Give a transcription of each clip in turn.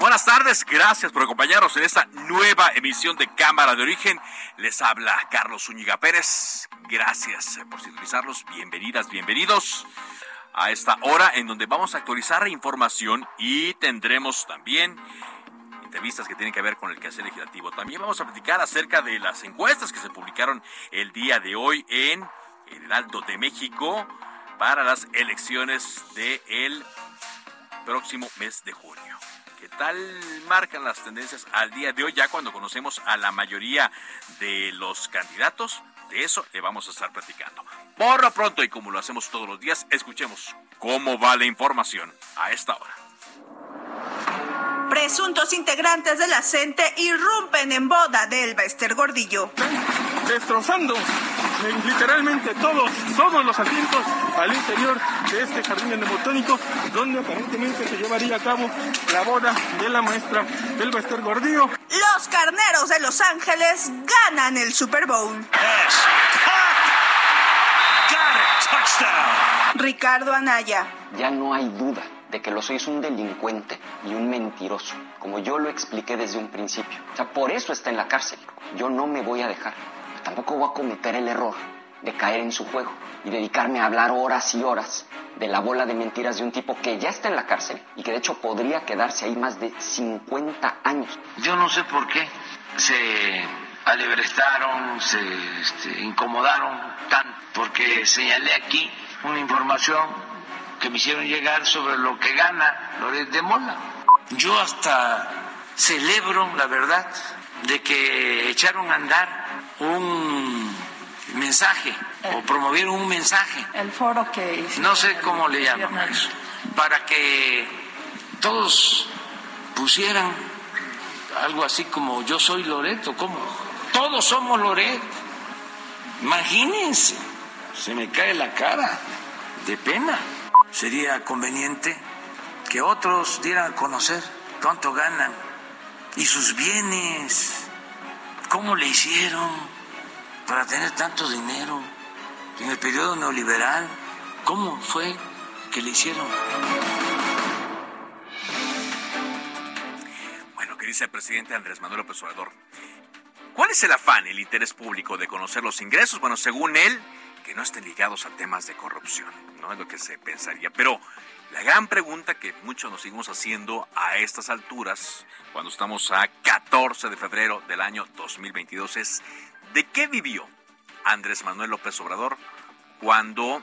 Buenas tardes. Gracias por acompañarnos en esta nueva emisión de Cámara de Origen. Les habla Carlos Zúñiga Pérez. Gracias por sintonizarlos. Bienvenidas, bienvenidos a esta hora en donde vamos a actualizar información y tendremos también entrevistas que tienen que ver con el quehacer legislativo. También vamos a platicar acerca de las encuestas que se publicaron el día de hoy en el Heraldo de México para las elecciones del próximo mes de junio. ¿Qué tal marcan las tendencias al día de hoy ya cuando conocemos a la mayoría de los candidatos? De eso le vamos a estar platicando. Por lo pronto y como lo hacemos todos los días, escuchemos cómo va la información a esta hora. Presuntos integrantes de la CENTE irrumpen en boda de Elbester Gordillo. Destrozando literalmente todos, todos los asientos al interior de este jardín endobotónico, donde aparentemente se llevaría a cabo la boda de la maestra Elbester Gordillo. Los carneros de Los Ángeles ganan el Super Bowl. Ricardo Anaya. Ya no hay duda de que lo soy un delincuente y un mentiroso, como yo lo expliqué desde un principio. O sea, por eso está en la cárcel. Yo no me voy a dejar. Tampoco voy a cometer el error de caer en su juego y dedicarme a hablar horas y horas de la bola de mentiras de un tipo que ya está en la cárcel y que de hecho podría quedarse ahí más de 50 años. Yo no sé por qué se alebrestaron, se este, incomodaron tanto, porque señalé aquí una información que me hicieron llegar sobre lo que gana Loret de Mola. Yo hasta celebro, la verdad, de que echaron a andar un mensaje o promovieron un mensaje. El foro que No sé cómo le llaman a eso. Para que todos pusieran algo así como yo soy Loreto, ¿cómo? Todos somos Loret. Imagínense, se me cae la cara de pena. Sería conveniente que otros dieran a conocer cuánto ganan y sus bienes, cómo le hicieron para tener tanto dinero en el periodo neoliberal, cómo fue que le hicieron. Bueno, que dice el presidente Andrés Manuel López Obrador. ¿Cuál es el afán, el interés público de conocer los ingresos? Bueno, según él, que no estén ligados a temas de corrupción, no es lo que se pensaría. Pero la gran pregunta que muchos nos seguimos haciendo a estas alturas, cuando estamos a 14 de febrero del año 2022, es ¿de qué vivió Andrés Manuel López Obrador cuando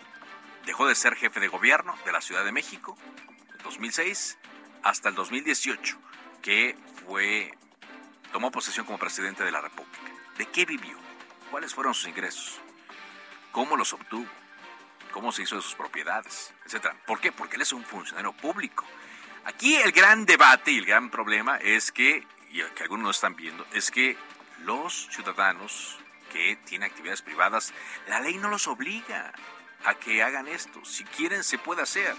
dejó de ser jefe de gobierno de la Ciudad de México, en 2006 hasta el 2018, que fue tomó posesión como presidente de la República? ¿De qué vivió? ¿Cuáles fueron sus ingresos? ¿Cómo los obtuvo? Cómo se hizo de sus propiedades, etcétera. ¿Por qué? Porque él es un funcionario público. Aquí el gran debate y el gran problema es que, y que algunos no están viendo, es que los ciudadanos que tienen actividades privadas, la ley no los obliga a que hagan esto. Si quieren, se puede hacer.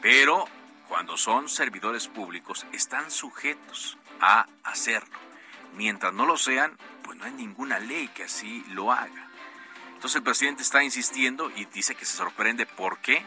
Pero cuando son servidores públicos, están sujetos a hacerlo. Mientras no lo sean, pues no hay ninguna ley que así lo haga. Entonces el presidente está insistiendo y dice que se sorprende por qué.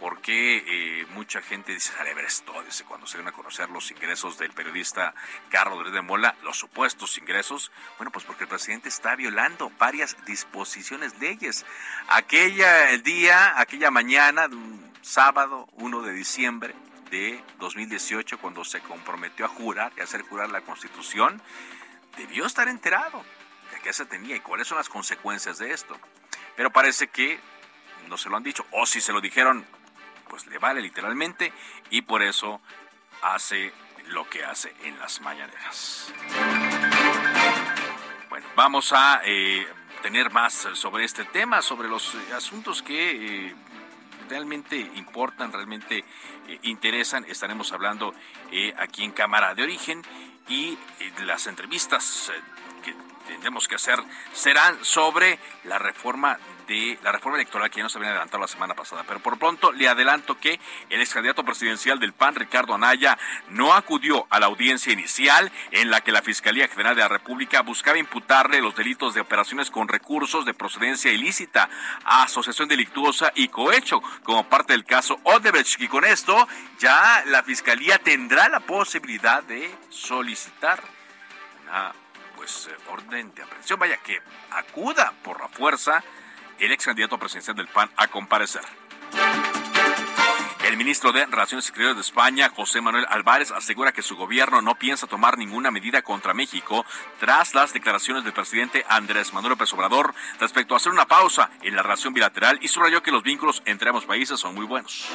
Porque eh, mucha gente dice, esto, dice, cuando se van a conocer los ingresos del periodista Carlos Rodríguez de Mola, los supuestos ingresos, bueno, pues porque el presidente está violando varias disposiciones, leyes. Aquella el día, aquella mañana, de un sábado 1 de diciembre de 2018, cuando se comprometió a jurar y hacer jurar la Constitución, debió estar enterado de qué se tenía y cuáles son las consecuencias de esto. Pero parece que no se lo han dicho, o si se lo dijeron, pues le vale literalmente, y por eso hace lo que hace en las mañaneras. Bueno, vamos a eh, tener más sobre este tema, sobre los asuntos que... Eh, realmente importan, realmente eh, interesan. Estaremos hablando aquí en Cámara de Origen y las entrevistas tendremos que hacer serán sobre la reforma de la reforma electoral que ya nos habían adelantado la semana pasada. Pero por pronto le adelanto que el ex candidato presidencial del PAN, Ricardo Anaya, no acudió a la audiencia inicial en la que la Fiscalía General de la República buscaba imputarle los delitos de operaciones con recursos de procedencia ilícita, asociación delictuosa y cohecho como parte del caso Odebrecht. Y con esto ya la Fiscalía tendrá la posibilidad de solicitar una pues, eh, orden de aprehensión, vaya que acuda por la fuerza el ex candidato presidencial del PAN a comparecer. El ministro de Relaciones Exteriores de España, José Manuel Álvarez, asegura que su gobierno no piensa tomar ninguna medida contra México tras las declaraciones del presidente Andrés Manuel López Obrador respecto a hacer una pausa en la relación bilateral y subrayó que los vínculos entre ambos países son muy buenos.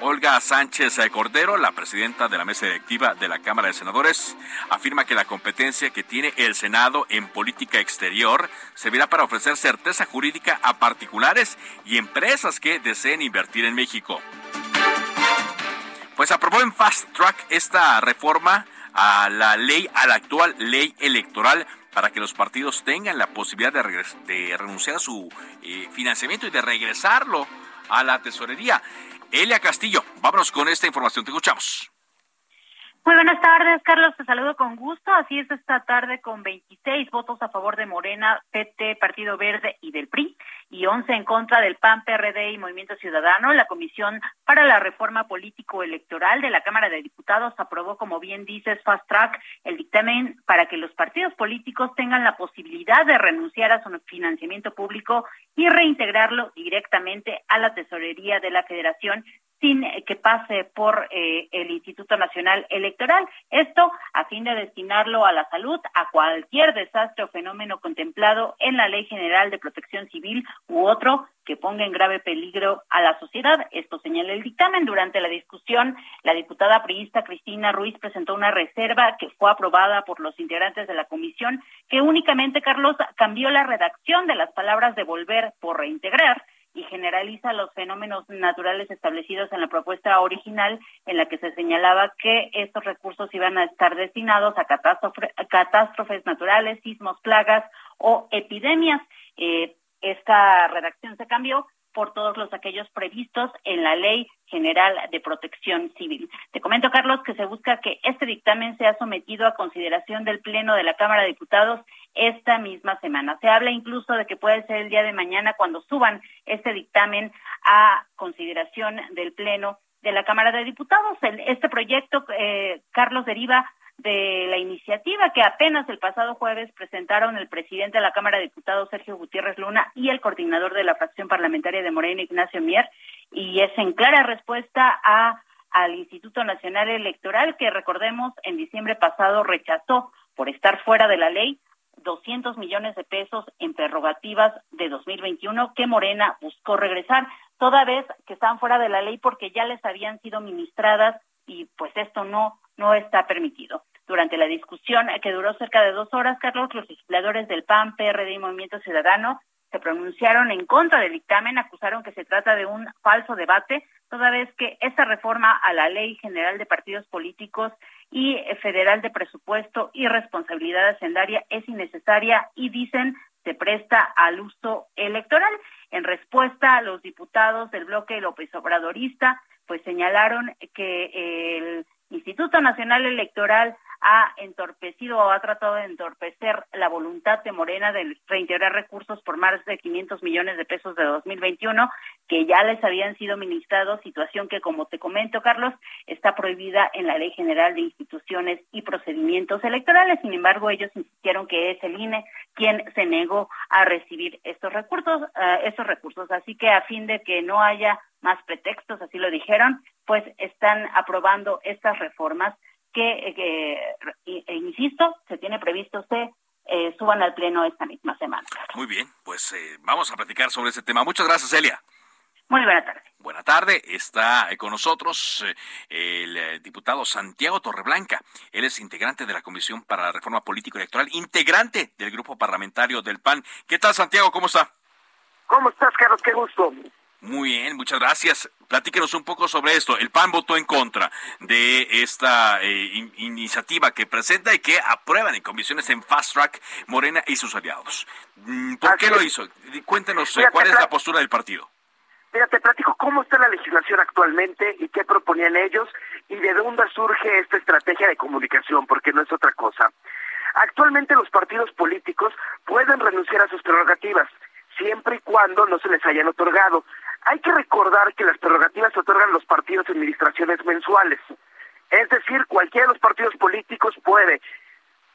Olga Sánchez Cordero, la presidenta de la mesa directiva de la Cámara de Senadores, afirma que la competencia que tiene el Senado en política exterior servirá para ofrecer certeza jurídica a particulares y empresas que deseen invertir en México. Pues aprobó en Fast Track esta reforma a la ley, a la actual ley electoral para que los partidos tengan la posibilidad de, renunciar a su eh, financiamiento y de regresarlo a la tesorería. Elia Castillo, vámonos con esta información, te escuchamos. Muy buenas tardes, Carlos. Te saludo con gusto. Así es esta tarde con 26 votos a favor de Morena, PT, Partido Verde y del PRI y 11 en contra del PAN, PRD y Movimiento Ciudadano. La Comisión para la Reforma Político Electoral de la Cámara de Diputados aprobó, como bien dices, Fast Track, el dictamen para que los partidos políticos tengan la posibilidad de renunciar a su financiamiento público y reintegrarlo directamente a la tesorería de la Federación sin que pase por eh, el Instituto Nacional Electoral. Esto a fin de destinarlo a la salud, a cualquier desastre o fenómeno contemplado en la Ley General de Protección Civil u otro que ponga en grave peligro a la sociedad. Esto señala el dictamen. Durante la discusión, la diputada priista Cristina Ruiz presentó una reserva que fue aprobada por los integrantes de la comisión, que únicamente, Carlos, cambió la redacción de las palabras de volver por reintegrar y generaliza los fenómenos naturales establecidos en la propuesta original en la que se señalaba que estos recursos iban a estar destinados a catástrofes naturales, sismos, plagas o epidemias. Eh, esta redacción se cambió por todos los aquellos previstos en la Ley General de Protección Civil. Te comento, Carlos, que se busca que este dictamen sea sometido a consideración del Pleno de la Cámara de Diputados esta misma semana. Se habla incluso de que puede ser el día de mañana cuando suban este dictamen a consideración del Pleno de la Cámara de Diputados. este proyecto, eh, Carlos, deriva de la iniciativa que apenas el pasado jueves presentaron el presidente de la Cámara de Diputados, Sergio Gutiérrez Luna, y el coordinador de la fracción parlamentaria de Morena, Ignacio Mier, y es en clara respuesta a al Instituto Nacional Electoral, que recordemos en diciembre pasado rechazó por estar fuera de la ley 200 millones de pesos en prerrogativas de 2021 que Morena buscó regresar, toda vez que están fuera de la ley porque ya les habían sido ministradas y pues esto no no está permitido. Durante la discusión, que duró cerca de dos horas, Carlos, los legisladores del PAN, PRD y Movimiento Ciudadano se pronunciaron en contra del dictamen, acusaron que se trata de un falso debate, toda vez que esta reforma a la Ley General de Partidos Políticos y Federal de Presupuesto y Responsabilidad Hacendaria es innecesaria y dicen se presta al uso electoral. En respuesta, los diputados del bloque López Obradorista pues señalaron que el Instituto Nacional Electoral ha entorpecido o ha tratado de entorpecer la voluntad de Morena de reintegrar recursos por más de 500 millones de pesos de 2021 que ya les habían sido ministrados, situación que, como te comento, Carlos, está prohibida en la Ley General de Instituciones y Procedimientos Electorales. Sin embargo, ellos insistieron que es el INE quien se negó a recibir estos recursos, uh, estos recursos. Así que a fin de que no haya más pretextos, así lo dijeron, pues están aprobando estas reformas que, e insisto, se tiene previsto se eh, suban al Pleno esta misma semana. Muy bien, pues eh, vamos a platicar sobre ese tema. Muchas gracias, Elia. Muy buena tarde. Buena tarde. Está con nosotros el diputado Santiago Torreblanca. Él es integrante de la Comisión para la Reforma Política Electoral, integrante del grupo parlamentario del PAN. ¿Qué tal, Santiago? ¿Cómo está? ¿Cómo estás, Carlos? Qué gusto. Muy bien, muchas gracias. Platíquenos un poco sobre esto. El PAN votó en contra de esta eh, iniciativa que presenta y que aprueban en comisiones en Fast Track Morena y sus aliados. Mm, ¿Por qué lo hizo? Cuéntenos eh, cuál es la postura del partido. Mira, te platico cómo está la legislación actualmente y qué proponían ellos y de dónde surge esta estrategia de comunicación, porque no es otra cosa. Actualmente los partidos políticos pueden renunciar a sus prerrogativas siempre y cuando no se les hayan otorgado. Hay que recordar que las prerrogativas se otorgan los partidos en administraciones mensuales. Es decir, cualquiera de los partidos políticos puede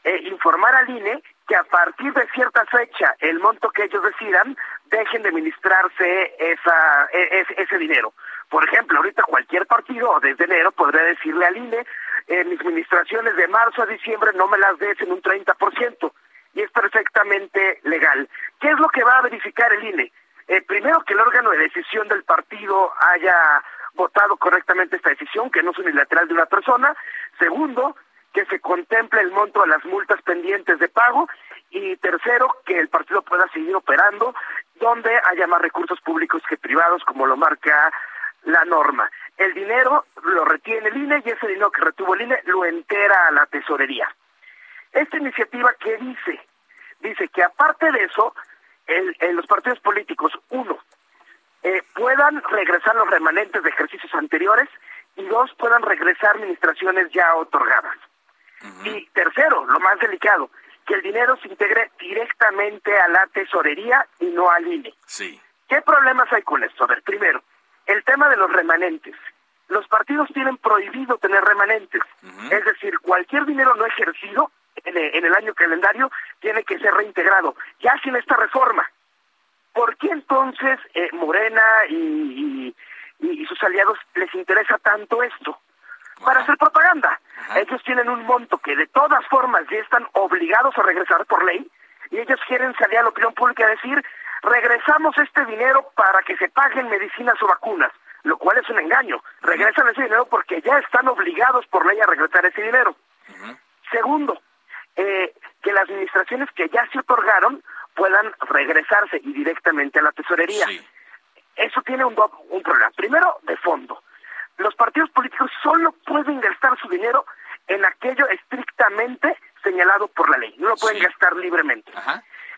eh, informar al INE que a partir de cierta fecha, el monto que ellos decidan, dejen de administrarse esa, e, ese dinero. Por ejemplo, ahorita cualquier partido desde enero podría decirle al INE, eh, mis administraciones de marzo a diciembre no me las des en un 30%, y es perfectamente legal. ¿Qué es lo que va a verificar el INE? Eh, primero, que el órgano de decisión del partido haya votado correctamente esta decisión, que no es unilateral de una persona. Segundo, que se contemple el monto de las multas pendientes de pago. Y tercero, que el partido pueda seguir operando donde haya más recursos públicos que privados, como lo marca la norma. El dinero lo retiene el INE y ese dinero que retuvo el INE lo entera a la tesorería. Esta iniciativa, ¿qué dice? Dice que aparte de eso, en los partidos políticos, uno, eh, puedan regresar los remanentes de ejercicios anteriores y dos, puedan regresar administraciones ya otorgadas. Y tercero, lo más delicado, que el dinero se integre directamente a la tesorería y no al INE. Sí. ¿Qué problemas hay con esto? A ver, primero, el tema de los remanentes. Los partidos tienen prohibido tener remanentes. Es decir, cualquier dinero no ejercido en el, año calendario tiene que ser reintegrado. Ya sin esta reforma, ¿por qué entonces eh, Morena y, sus aliados les interesa tanto esto? Para hacer propaganda. Ellos tienen un monto que de todas formas ya están obligados a regresar por ley y ellos quieren salir a la opinión pública a decir regresamos este dinero para que se paguen medicinas o vacunas, lo cual es un engaño. Regresan ese dinero porque ya están obligados por ley a regresar ese dinero. Segundo, eh, que las administraciones que ya se otorgaron puedan regresarse y directamente a la tesorería. Eso tiene un, un problema. Primero, de fondo. Los partidos políticos solo pueden gastar su dinero en aquello estrictamente señalado por la ley. No lo pueden gastar libremente.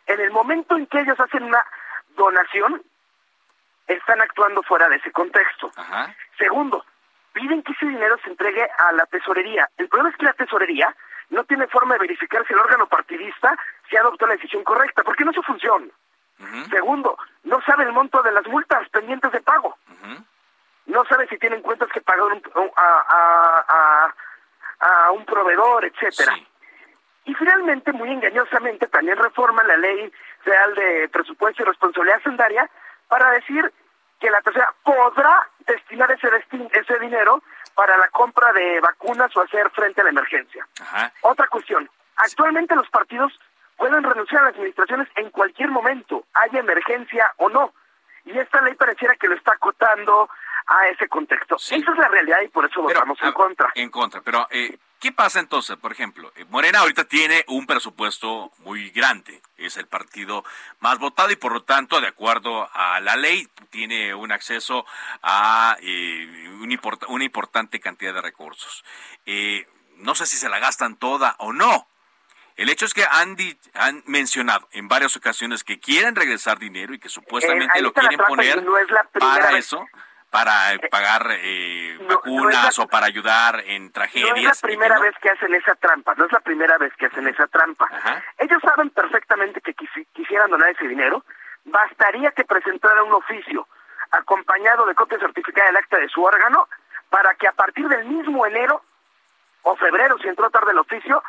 En el momento en que ellos hacen una donación, están actuando fuera de ese contexto. Segundo, piden que ese dinero se entregue a la tesorería. El problema es que la tesorería no tiene forma de verificar si el órgano partidista se adoptó la decisión correcta, porque no es su función. Segundo, no sabe el monto de las multas pendientes de pago. No sabe si tienen cuentas que pagar a, un proveedor, etcétera. Y finalmente, muy engañosamente, también reforma la ley real de presupuesto y responsabilidad hacendaria para decir que la tercera podrá destinar ese, ese dinero para la compra de vacunas o hacer frente a la emergencia. Otra cuestión, actualmente los partidos pueden renunciar a las administraciones en cualquier momento, haya emergencia o no. Y esta ley pareciera que lo está acotando a ese contexto. Esa es la realidad y por eso votamos en contra. En contra, pero eh, ¿qué pasa entonces? Por ejemplo, eh, Morena ahorita tiene un presupuesto muy grande, es el partido más votado y por lo tanto, de acuerdo a la ley, tiene un acceso a eh, una importante cantidad de recursos. no sé si se la gastan toda o no, el hecho es que han, han mencionado en varias ocasiones que quieren regresar dinero y que supuestamente lo quieren poner para eso para pagar eh, vacunas o para ayudar en tragedias. No es la primera vez que hacen esa trampa, no es la primera vez que hacen esa trampa. Ellos saben perfectamente que quisieran donar ese dinero, bastaría que presentaran un oficio acompañado de copia certificada del acta de su órgano para que a partir del mismo enero o febrero, si entró tarde el oficio,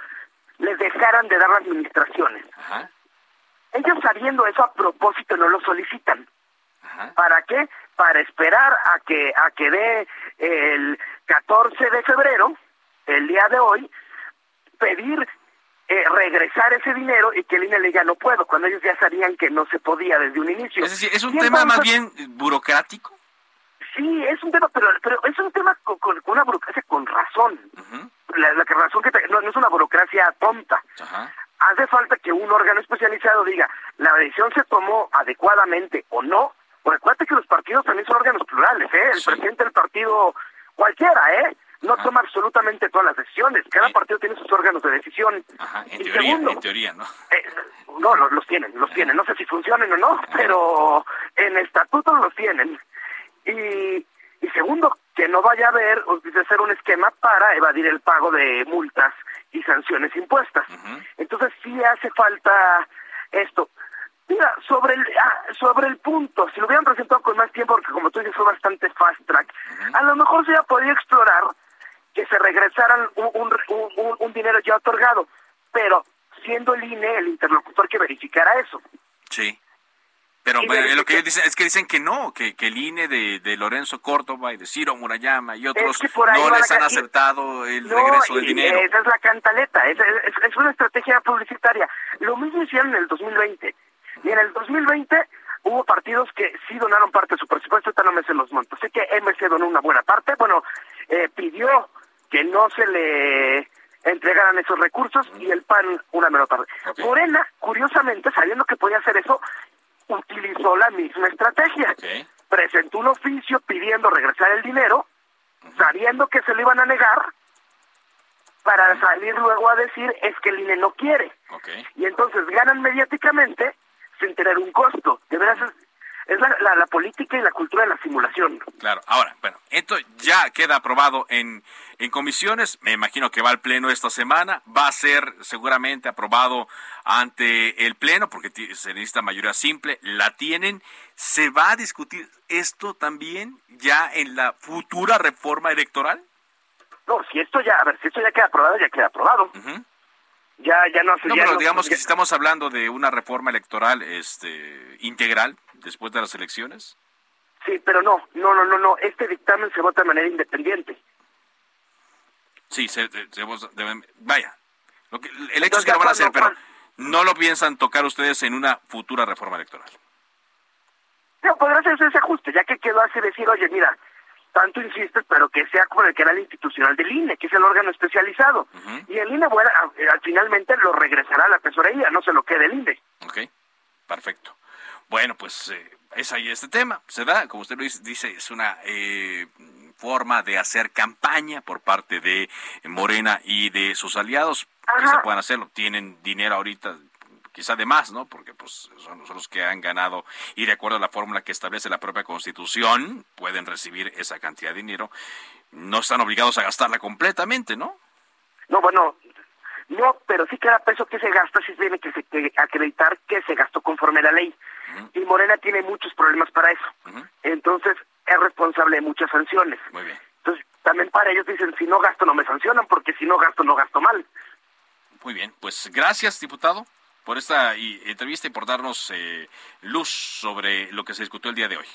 les dejaran de dar las administraciones. Ellos sabiendo eso a propósito no lo solicitan. ¿Para qué? Para esperar a que a que dé el 14 de febrero el día de hoy pedir eh, regresar ese dinero y que el INE le diga no puedo, cuando ellos ya sabían que no se podía desde un inicio. Es decir, es un tema más bien burocrático. Sí, es un tema, pero, pero es un tema con, con, una burocracia con razón. la, la, razón que no, no, es una burocracia tonta. Hace falta que un órgano especializado diga, la decisión se tomó adecuadamente o no, porque acuérdate que los partidos también son órganos plurales, ¿eh? El presidente del partido, cualquiera, ¿eh? No toma absolutamente todas las decisiones. Cada partido tiene sus órganos de decisión. Ajá, en, teoría, en teoría, ¿no? Eh, no, los, los, tienen, los tienen. No sé si funcionan o no, pero en estatutos los tienen. Y, y segundo, que no vaya a haber de ser un esquema para evadir el pago de multas y sanciones impuestas. Entonces sí hace falta esto. Mira, sobre el, ah, sobre el punto, si lo hubieran presentado con más tiempo, porque como tú dices fue bastante fast track, a lo mejor se hubiera podido explorar que se regresaran un, un, un, dinero ya otorgado, pero siendo el INE el interlocutor que verificara eso. Sí. Pero lo que ellos dicen es que dicen que no, que, que el INE de, de, Lorenzo Córdoba y de Ciro Murayama y otros no les han aceptado el regreso del dinero. Esa es la cantaleta, es, es, es, una estrategia publicitaria. Lo mismo hicieron en el 2020. Y en el 2020 hubo partidos que sí donaron parte de su presupuesto, ahorita no me sé los montos. Sé que MC donó una buena parte, bueno, eh, pidió que no se le entregaran esos recursos y el PAN una menor parte. Morena, curiosamente, sabiendo que podía hacer eso, utilizó la misma estrategia. Presentó un oficio pidiendo regresar el dinero, sabiendo que se lo iban a negar, para salir luego a decir es que el INE no quiere. Y entonces ganan mediáticamente sin tener un costo. De veras es, la, la, política y la cultura de la simulación. Claro, ahora, bueno, esto ya queda aprobado en, en comisiones, me imagino que va al Pleno esta semana, va a ser seguramente aprobado ante el Pleno porque se necesita mayoría simple, la tienen, se va a discutir esto también ya en la futura reforma electoral. No, si esto ya, a ver, si esto ya queda aprobado, ya queda aprobado ya ya no no pero digamos que si estamos hablando de una reforma electoral este integral después de las elecciones. Sí pero no no no no no este dictamen se vota de manera independiente. Sí se, vaya lo que, el hecho es que lo van a hacer pero no lo piensan tocar ustedes en una futura reforma electoral. No podrá hacerse ese ajuste ya que quedó así decir oye mira tanto insistes, pero que sea como el canal institucional del INE, que es el órgano especializado. Y el INE, bueno, al, finalmente lo regresará a la tesorería, no se lo quede el INE. Ok, perfecto. Bueno, pues eh, es ahí este tema. Se da, como usted lo dice, es una eh, forma de hacer campaña por parte de Morena y de sus aliados. Que se puedan hacerlo. Tienen dinero ahorita quizá de más, ¿no? Porque pues son, los que han ganado y de acuerdo a la fórmula que establece la propia Constitución pueden recibir esa cantidad de dinero. No están obligados a gastarla completamente, ¿no? No, bueno, no, pero sí queda peso que se gasta, sí tiene que, acreditar que se gastó conforme a la ley. Y Morena tiene muchos problemas para eso. Entonces, es responsable de muchas sanciones. Muy bien. Entonces, también para ellos dicen, si no gasto no me sancionan, porque si no gasto no gasto mal. Muy bien, pues gracias, diputado por esta entrevista y por darnos eh, luz sobre lo que se discutió el día de hoy.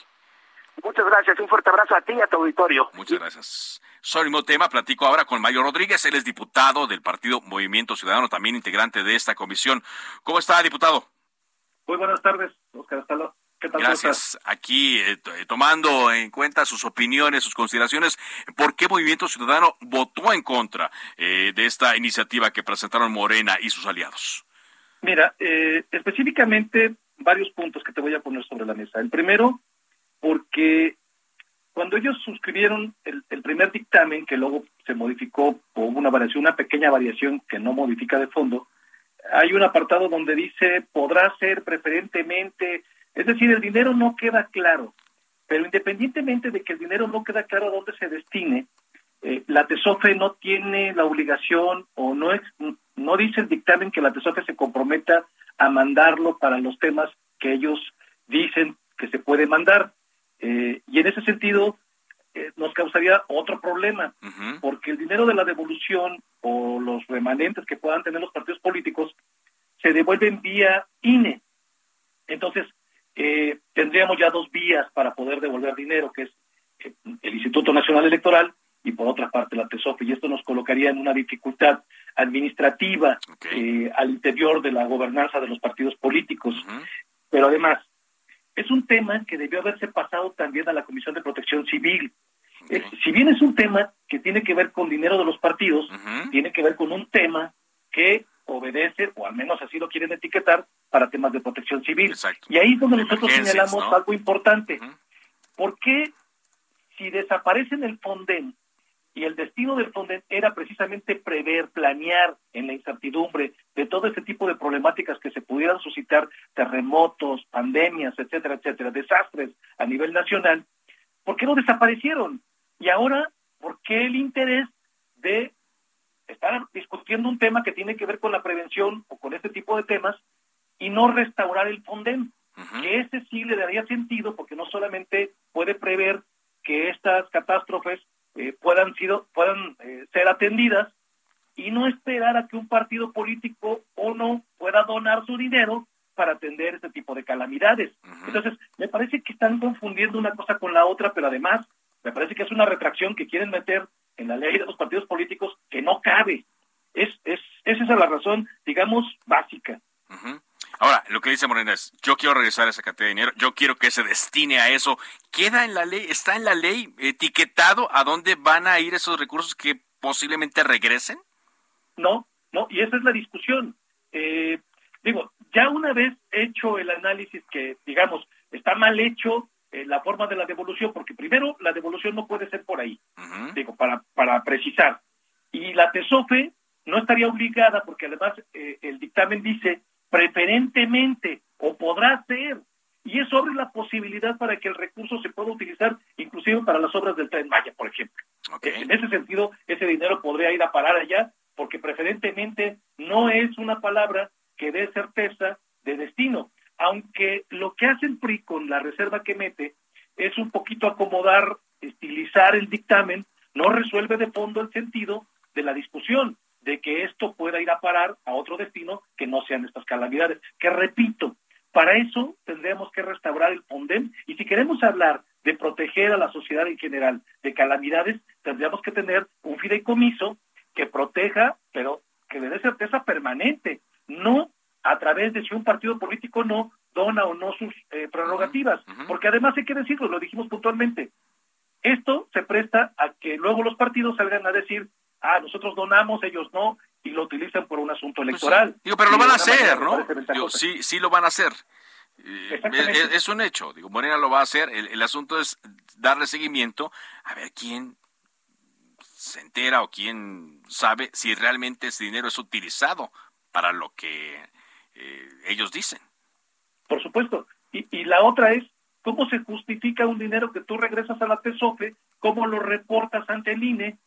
Muchas gracias, un fuerte abrazo a ti y a tu auditorio. Muchas gracias. Sobre el mismo tema, platico ahora con Mario Rodríguez, él es diputado del partido Movimiento Ciudadano, también integrante de esta comisión. ¿Cómo está, diputado? Muy buenas tardes, Oscar ¿Qué tal Gracias. Aquí eh, eh, tomando en cuenta sus opiniones, sus consideraciones, ¿por qué Movimiento Ciudadano votó en contra de esta iniciativa que presentaron Morena y sus aliados? Mira, eh, específicamente varios puntos que te voy a poner sobre la mesa. El primero, porque cuando ellos suscribieron el, primer dictamen, que luego se modificó por una variación, una pequeña variación que no modifica de fondo, hay un apartado donde dice podrá ser preferentemente, es decir, el dinero no queda claro, pero independientemente de que el dinero no queda claro a dónde se destine, eh, la TESOFE no tiene la obligación o no, no dice el dictamen que la TESOFE se comprometa a mandarlo para los temas que ellos dicen que se puede mandar. Eh, y en ese sentido eh, nos causaría otro problema, porque el dinero de la devolución o los remanentes que puedan tener los partidos políticos se devuelven vía INE. Entonces, tendríamos ya dos vías para poder devolver dinero, que es el Instituto Nacional Electoral y por otra parte la TESOFE, y esto nos colocaría en una dificultad administrativa eh, al interior de la gobernanza de los partidos políticos. Pero además, es un tema que debió haberse pasado también a la Comisión de Protección Civil. si bien es un tema que tiene que ver con dinero de los partidos, tiene que ver con un tema que obedece, o al menos así lo quieren etiquetar, para temas de protección civil. Y ahí es donde nosotros señalamos algo importante. ¿Por qué si desaparecen el Fonden y el destino del Fonden era precisamente prever, planear en la incertidumbre de todo este tipo de problemáticas que se pudieran suscitar, terremotos, pandemias, etcétera, etcétera, desastres a nivel nacional, ¿por qué no desaparecieron? Y ahora, ¿por qué el interés de estar discutiendo un tema que tiene que ver con la prevención o con este tipo de temas y no restaurar el Fonden? Que ese sí le daría sentido porque no solamente puede prever que estas catástrofes eh, puedan, sido, puedan eh, ser atendidas y no esperar a que un partido político o no pueda donar su dinero para atender este tipo de calamidades. Entonces, me parece que están confundiendo una cosa con la otra, pero además me parece que es una retracción que quieren meter en la ley de los partidos políticos que no cabe. Es, es, esa es la razón, digamos, básica. Ahora, lo que dice Morena es, yo quiero regresar esa cantidad de dinero, yo quiero que se destine a eso. ¿Queda en la ley, está en la ley etiquetado a dónde van a ir esos recursos que posiblemente regresen? No, no, y esa es la discusión. Eh, digo, ya una vez hecho el análisis que, digamos, está mal hecho eh, la forma de la devolución, porque primero la devolución no puede ser por ahí, digo, para, para precisar. Y la TESOFE no estaría obligada, porque además eh, el dictamen dice preferentemente o podrá ser, y eso abre la posibilidad para que el recurso se pueda utilizar inclusive para las obras del Tren Maya, por ejemplo. En ese sentido, ese dinero podría ir a parar allá, porque preferentemente no es una palabra que dé certeza de destino aunque lo que hace el PRI con la reserva que mete es un poquito acomodar, estilizar el dictamen, no resuelve de fondo el sentido de la discusión de que esto pueda ir a parar a otro destino que no sean estas calamidades. Que repito, para eso tendríamos que restaurar el FONDEM y si queremos hablar de proteger a la sociedad en general de calamidades, tendríamos que tener un fideicomiso que proteja, pero que le dé certeza permanente, no a través de si un partido político no dona o no sus eh, prerrogativas, porque además hay que decirlo, lo dijimos puntualmente, esto se presta a que luego los partidos salgan a decir, ah, nosotros donamos, ellos no, y lo utilizan por un asunto pues electoral. Digo, pero lo van a hacer, ¿no? sí, sí lo van a hacer. Eh, es, un hecho, digo, Morena lo va a hacer, el, el asunto es darle seguimiento a ver quién se entera o quién sabe si realmente ese dinero es utilizado para lo que eh, ellos dicen. Por supuesto. Y, y la otra es, ¿cómo se justifica un dinero que tú regresas a la TESOFE? ¿Cómo lo reportas ante el INE?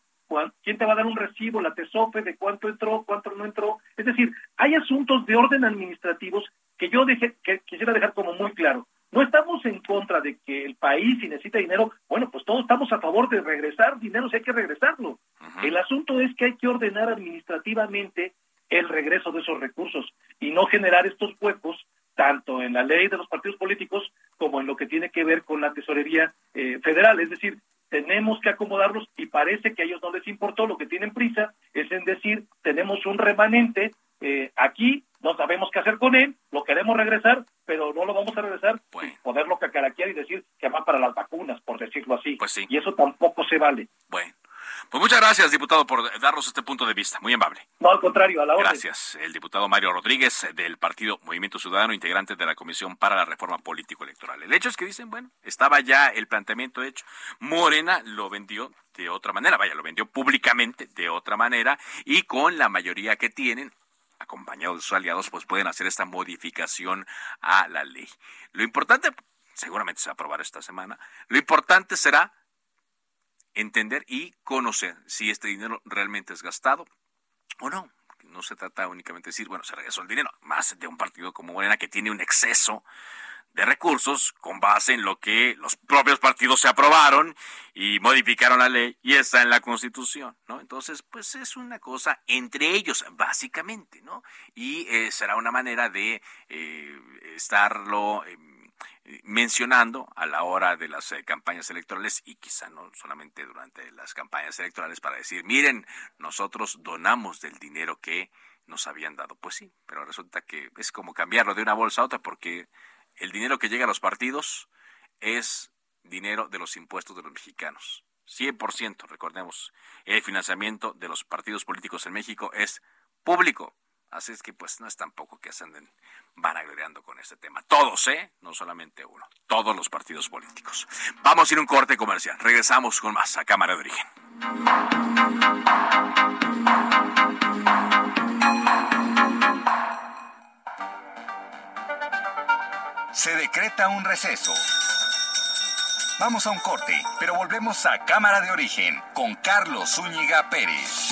¿Quién te va a dar un recibo, la TESOFE, de cuánto entró, cuánto no entró? Es decir, hay asuntos de orden administrativos que yo dejé, que quisiera dejar como muy claro. No estamos en contra de que el país, si necesita dinero, bueno, pues todos estamos a favor de regresar dinero si hay que regresarlo. El asunto es que hay que ordenar administrativamente el regreso de esos recursos y no generar estos huecos tanto en la ley de los partidos políticos como en lo que tiene que ver con la tesorería eh, federal. Es decir, tenemos que acomodarlos y parece que a ellos no les importó, lo que tienen prisa es en decir, tenemos un remanente eh, aquí, no sabemos qué hacer con él, lo queremos regresar, pero no lo vamos a regresar bueno. poderlo cacaraquear y decir que va para las vacunas, por decirlo así. Pues y eso tampoco se vale. Bueno. Pues muchas gracias, diputado, por darnos este punto de vista. Muy amable. No, al contrario, a la hora. Gracias. El diputado Mario Rodríguez del Partido Movimiento Ciudadano, integrante de la Comisión para la Reforma Político-Electoral. El hecho es que dicen, bueno, estaba ya el planteamiento hecho. Morena lo vendió de otra manera, vaya, lo vendió públicamente de otra manera y con la mayoría que tienen, acompañados de sus aliados, pues pueden hacer esta modificación a la ley. Lo importante, seguramente se va a aprobar esta semana, lo importante será entender y conocer si este dinero realmente es gastado o no. No se trata únicamente de decir, bueno, se regresó el dinero, más de un partido como Morena que tiene un exceso de recursos con base en lo que los propios partidos se aprobaron y modificaron la ley y está en la Constitución, ¿no? Entonces, pues es una cosa entre ellos, básicamente, ¿no? Y eh, será una manera de eh, estarlo... Em, mencionando a la hora de las eh, campañas electorales y quizá no solamente durante las campañas electorales para decir, miren, nosotros donamos del dinero que nos habían dado. Pues sí, pero resulta que es como cambiarlo de una bolsa a otra porque el dinero que llega a los partidos es dinero de los impuestos de los mexicanos. 100%, recordemos, el financiamiento de los partidos políticos en México es público. Así es que pues no es tampoco que se anden vanagloriando con este tema. Todos, ¿eh? No solamente uno. Todos los partidos políticos. Vamos a ir a un corte comercial. Regresamos con más a Cámara de Origen. Se decreta un receso. Vamos a un corte, pero volvemos a Cámara de Origen con Carlos Zúñiga Pérez.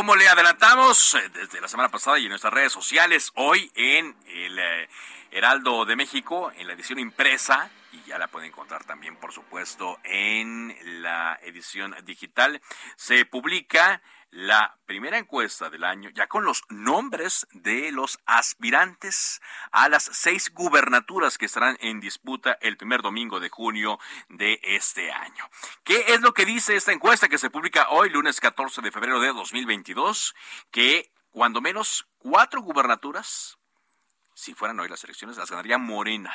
Como le adelantamos eh, desde la semana pasada y en nuestras redes sociales, hoy en el eh, Heraldo de México, en la edición impresa, y ya la pueden encontrar también, por supuesto, en la edición digital, se publica la primera encuesta del año, ya con los nombres de los aspirantes a las seis gubernaturas que estarán en disputa el primer domingo de junio de este año. ¿Qué es lo que dice esta encuesta que se publica hoy, lunes 14 de febrero de 2022? Que cuando menos cuatro gubernaturas, si fueran hoy las elecciones, las ganaría Morena.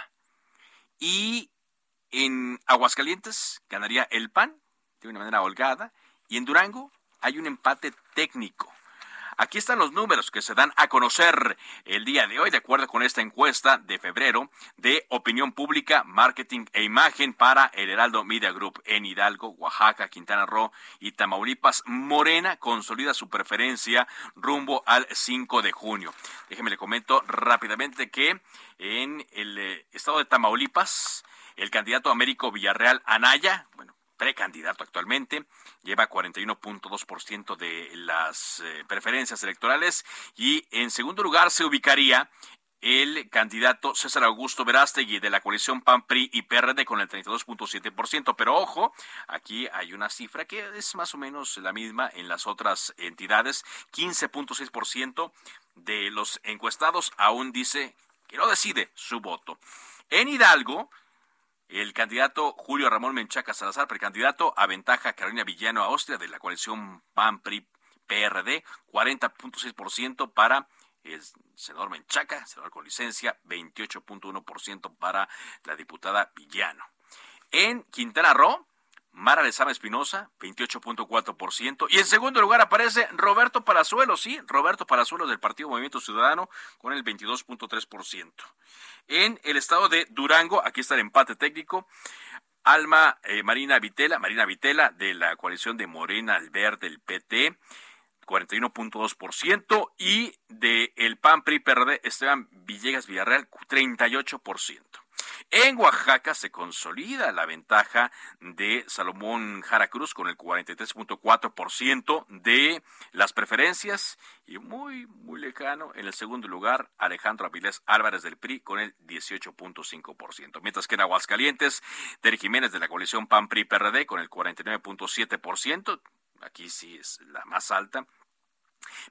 Y en Aguascalientes ganaría el PAN de una manera holgada. Y en Durango hay un empate técnico. Aquí están los números que se dan a conocer el día de hoy, de acuerdo con esta encuesta de febrero de opinión pública, marketing e imagen para el Heraldo Media Group en Hidalgo, Oaxaca, Quintana Roo y Tamaulipas. Morena consolida su preferencia rumbo al 5 de junio. Déjeme le comento rápidamente que en el eh, estado de Tamaulipas, el candidato Américo Villarreal Anaya, bueno, precandidato actualmente, lleva 41.2% de las eh, preferencias electorales y en segundo lugar se ubicaría el candidato César Augusto Verástegui de la coalición PAN PRI y PRD con el 32.7%, pero ojo, aquí hay una cifra que es más o menos la misma en las otras entidades, 15.6% de los encuestados aún dice que no decide su voto. En Hidalgo, el candidato Julio Ramón Menchaca Salazar, precandidato, aventaja a Carolina Villano Austria de la coalición PAN-PRI-PRD, 40.6% para el senador Menchaca, senador con licencia, 28.1% para la diputada Villano. En Quintana Roo, Mara Lezama Espinosa, 28.4%. Y en segundo lugar aparece Roberto Palazuelos, sí, Roberto Palazuelos del Partido Movimiento Ciudadano con el 22.3%. En el estado de Durango, aquí está el empate técnico. Alma eh, Marina Vitela, Marina Vitela de la coalición de Morena al Verde, el PT, 41.2% y de el PAN PRI PRD Esteban Villegas Villarreal 38%. En Oaxaca se consolida la ventaja de Salomón Jara Cruz con el 43.4% de las preferencias y muy, muy lejano en el segundo lugar Alejandro Avilés Álvarez del PRI con el 18.5%. Mientras que en Aguascalientes, Terry Jiménez de la coalición PAN-PRI-PRD con el 49.7%, aquí sí es la más alta,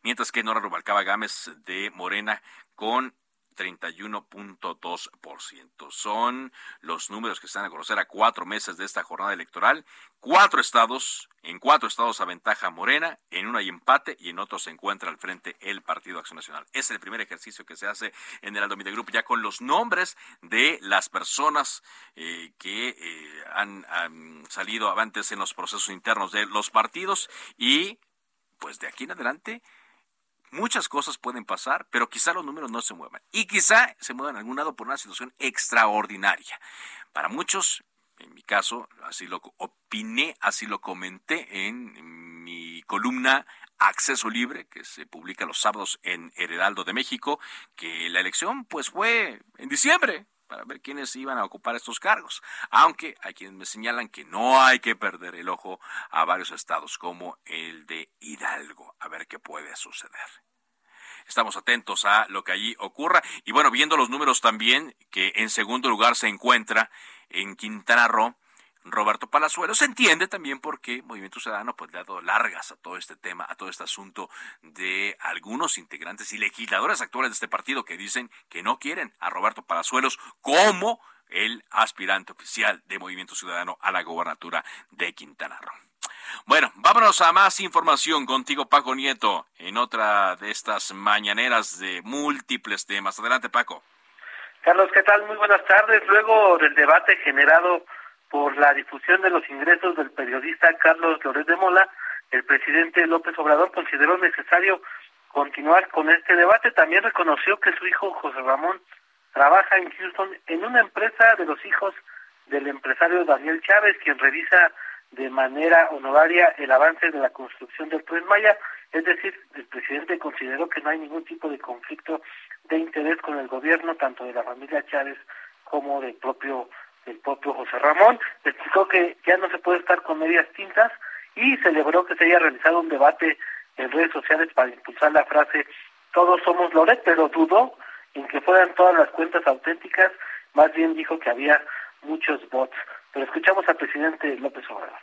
mientras que Nora Rubalcaba Gámez de Morena con 31.2%. Son los números que están a conocer a cuatro meses de esta jornada electoral. Cuatro estados, en cuatro estados aventaja Morena, en una hay empate y en otros se encuentra al frente el Partido Acción Nacional. Es el primer ejercicio que se hace en el Aldo Media Group ya con los nombres de las personas eh, que eh, han, han salido avantes en los procesos internos de los partidos y pues de aquí en adelante muchas cosas pueden pasar, pero quizá los números no se muevan. Y quizá se muevan a algún lado por una situación extraordinaria. Para muchos, en mi caso, así lo opiné, así lo comenté en mi columna Acceso Libre, que se publica los sábados en Heraldo de México, que la elección pues fue en diciembre, para ver quiénes iban a ocupar estos cargos. Aunque hay quienes me señalan que no hay que perder el ojo a varios estados como el de Hidalgo, a ver qué puede suceder. Estamos atentos a lo que allí ocurra y bueno, viendo los números también que en segundo lugar se encuentra en Quintana Roo Roberto Palazuelo. Se entiende también por qué Movimiento Ciudadano pues, le ha dado largas a todo este tema, a todo este asunto de algunos integrantes y legisladores actuales de este partido que dicen que no quieren a Roberto Palazuelos como el aspirante oficial de Movimiento Ciudadano a la gobernatura de Quintana Roo. Bueno, vámonos a más información contigo, Paco Nieto, en otra de estas mañaneras de múltiples temas. Adelante, Paco. Carlos, ¿qué tal? Muy buenas tardes. Luego del debate generado por la difusión de los ingresos del periodista Carlos Loret de Mola, el presidente López Obrador consideró necesario continuar con este debate. También reconoció que su hijo José Ramón trabaja en Houston en una empresa de los hijos del empresario Daniel Chávez, quien revisa de manera honoraria el avance de la construcción del Tren Maya. Es decir, el presidente consideró que no hay ningún tipo de conflicto de interés con el gobierno, tanto de la familia Chávez como del propio el propio José Ramón, explicó que ya no se puede estar con medias tintas y celebró que se haya realizado un debate en redes sociales para impulsar la frase todos somos Loret, pero dudó en que fueran todas las cuentas auténticas, más bien dijo que había muchos bots. Pero escuchamos al presidente López Obrador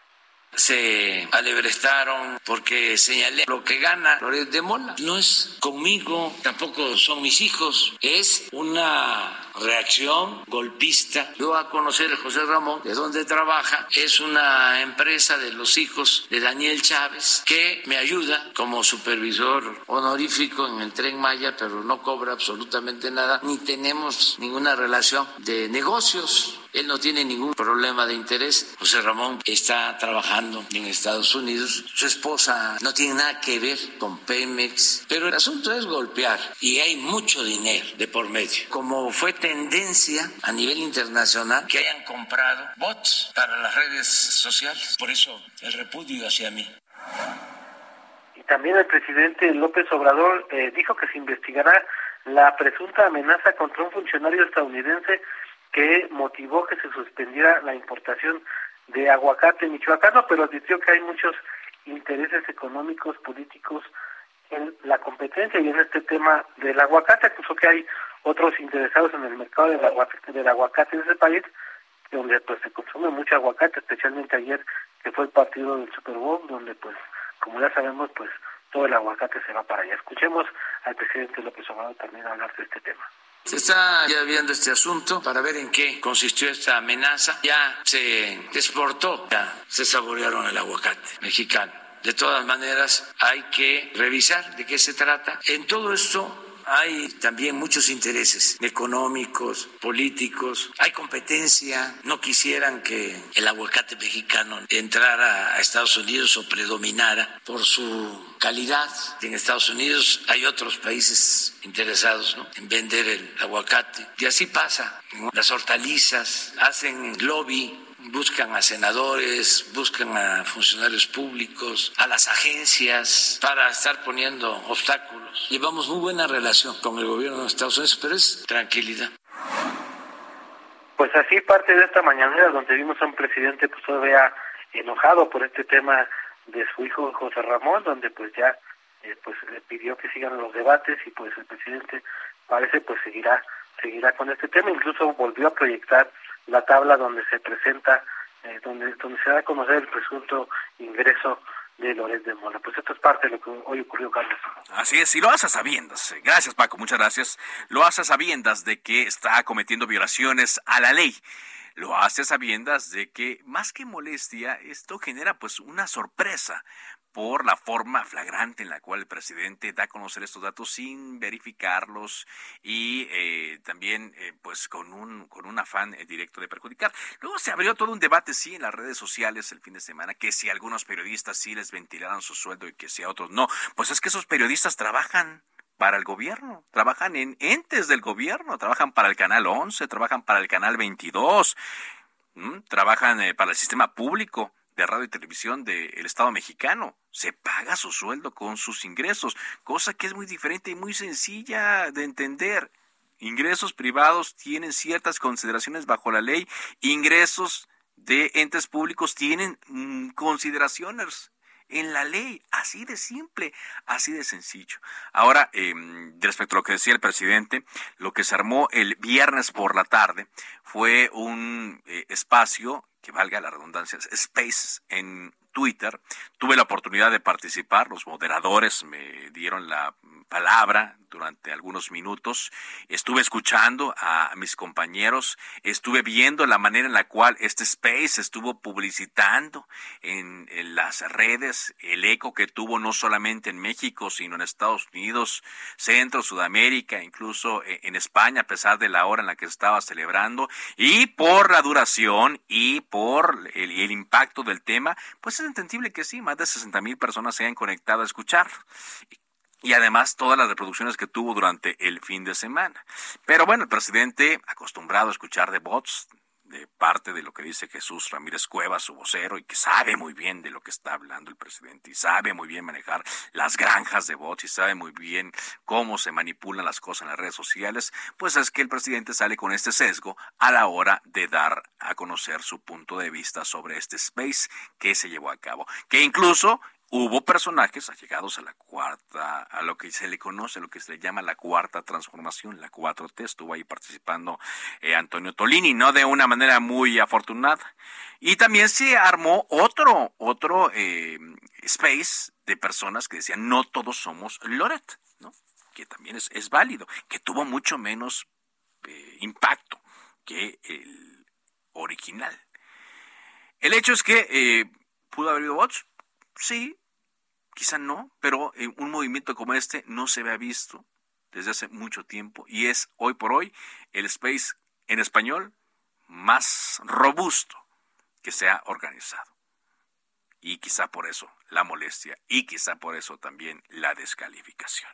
se alebrestaron porque señalé lo que gana Loret de Mola. No es conmigo, tampoco son mis hijos, es una reacción golpista. Yo a conocer a José Ramón, de donde trabaja, es una empresa de los hijos de Daniel Chávez que me ayuda como supervisor honorífico en el tren Maya, pero no cobra absolutamente nada, ni tenemos ninguna relación de negocios él no tiene ningún problema de interés. José Ramón está trabajando en Estados Unidos. Su esposa no tiene nada que ver con Pemex. Pero el asunto es golpear y hay mucho dinero de por medio. Como fue tendencia a nivel internacional que hayan comprado bots para las redes sociales. Por eso el repudio hacia mí. Y también el presidente López Obrador eh, dijo que se investigará la presunta amenaza contra un funcionario estadounidense que motivó que se suspendiera la importación de aguacate michoacano, pero advirtió que hay muchos intereses económicos, políticos en la competencia y en este tema del aguacate, acusó que hay otros interesados en el mercado del aguacate, del aguacate en ese país, donde pues se consume mucho aguacate, especialmente ayer que fue el partido del Super Bowl, donde pues como ya sabemos pues todo el aguacate se va para allá. Escuchemos al presidente López Obrador también hablar de este tema. Se está ya viendo este asunto para ver en qué consistió esta amenaza. Ya se exportó, ya se saborearon el aguacate mexicano. De todas maneras, hay que revisar de qué se trata. En todo esto hay también muchos intereses económicos, políticos, hay competencia, no quisieran que el aguacate mexicano entrara a Estados Unidos o predominara por su calidad. En Estados Unidos hay otros países interesados en vender el aguacate y así pasa. Las hortalizas hacen lobby buscan a senadores, buscan a funcionarios públicos, a las agencias para estar poniendo obstáculos. Llevamos muy buena relación con el gobierno de Estados Unidos, pero es tranquilidad. Pues así parte de esta mañanera donde vimos a un presidente pues todavía enojado por este tema de su hijo José Ramón, donde pues ya eh, pues le pidió que sigan los debates y pues el presidente parece pues seguirá seguirá con este tema, incluso volvió a proyectar la tabla donde se presenta, eh, donde, donde se da a conocer el presunto ingreso de Loret de Mola. Pues esto es parte de lo que hoy ocurrió, Carlos. Así es, y lo hace a sabiendas. Gracias, Paco, muchas gracias. Lo hace a sabiendas de que está cometiendo violaciones a la ley lo hace a sabiendas de que más que molestia esto genera pues una sorpresa por la forma flagrante en la cual el presidente da a conocer estos datos sin verificarlos y eh, también eh, pues con un con un afán eh, directo de perjudicar. Luego se abrió todo un debate sí en las redes sociales el fin de semana que si algunos periodistas sí les ventilaron su sueldo y que si a otros no, pues es que esos periodistas trabajan para el gobierno, trabajan en entes del gobierno, trabajan para el canal 11, trabajan para el canal 22, trabajan para el sistema público de radio y televisión del Estado mexicano. Se paga su sueldo con sus ingresos, cosa que es muy diferente y muy sencilla de entender. Ingresos privados tienen ciertas consideraciones bajo la ley, ingresos de entes públicos tienen mm, consideraciones en la ley, así de simple, así de sencillo. Ahora, em, respecto a lo que decía el presidente, lo que se armó el viernes por la tarde fue un eh, espacio que valga la redundancia, Space en Twitter. Tuve la oportunidad de participar, los moderadores me dieron la palabra durante algunos minutos, estuve escuchando a mis compañeros, estuve viendo la manera en la cual este space estuvo publicitando en, las redes, el eco que tuvo no solamente en México, sino en Estados Unidos, Centro, Sudamérica, incluso e, en España, a pesar de la hora en la que estaba celebrando, y por la duración y por el, impacto del tema, pues es entendible que sí, más de 60 mil personas se hayan conectado a escuchar y además todas las reproducciones que tuvo durante el fin de semana. Pero bueno, el presidente, acostumbrado a escuchar de bots, de parte de lo que dice Jesús Ramírez Cuevas, su vocero, y que sabe muy bien de lo que está hablando el presidente, y sabe muy bien manejar las granjas de bots, y sabe muy bien cómo se manipulan las cosas en las redes sociales, pues es que el presidente sale con este sesgo a la hora de dar a conocer su punto de vista sobre este space que se llevó a cabo, que incluso hubo personajes allegados a la cuarta, a lo que se le conoce, a lo que se le llama la cuarta transformación, la 4T, estuvo ahí participando eh, Antonio Tolini, no de una manera muy afortunada. Y también se armó otro, otro eh, space de personas que decían, no todos somos Loret, ¿no? que también es, es válido, que tuvo mucho menos eh, impacto que el original. El hecho es que pudo haber habido bots, sí, quizá no, pero un movimiento como este no se había visto desde hace mucho tiempo y es hoy por hoy el space en español más robusto que se ha organizado. Y quizá por eso la molestia y quizá por eso también la descalificación.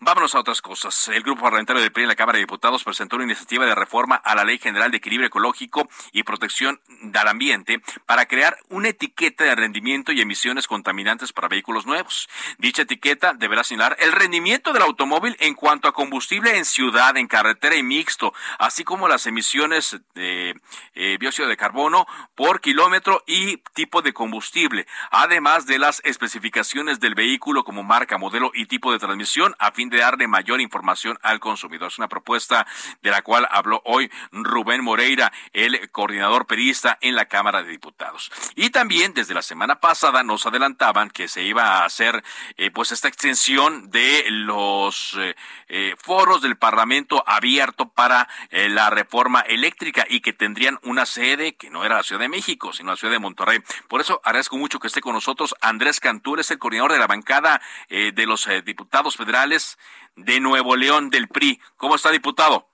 Vámonos a otras cosas. El grupo parlamentario del PRI en la Cámara de Diputados presentó una iniciativa de reforma a la Ley General de Equilibrio Ecológico y Protección del Ambiente para crear una etiqueta de rendimiento y emisiones contaminantes para vehículos nuevos. Dicha etiqueta deberá señalar el rendimiento del automóvil en cuanto a combustible en ciudad, en carretera y mixto, así como las emisiones de eh, dióxido de carbono por kilómetro y tipo de combustible, además de las especificaciones del vehículo como marca, modelo y tipo de transmisión a fin de darle mayor información al consumidor. Es una propuesta de la cual habló hoy Rubén Moreira, el coordinador perista en la Cámara de Diputados. Y también desde la semana pasada nos adelantaban que se iba a hacer eh, pues esta extensión de los eh, eh, foros del Parlamento abierto para la reforma eléctrica y que tendrían una sede que no era la Ciudad de México, sino la Ciudad de Monterrey. Por eso agradezco mucho que esté con nosotros Andrés Cantú, es el coordinador de la bancada de los diputados federales de Nuevo León del PRI. ¿Cómo está, diputado?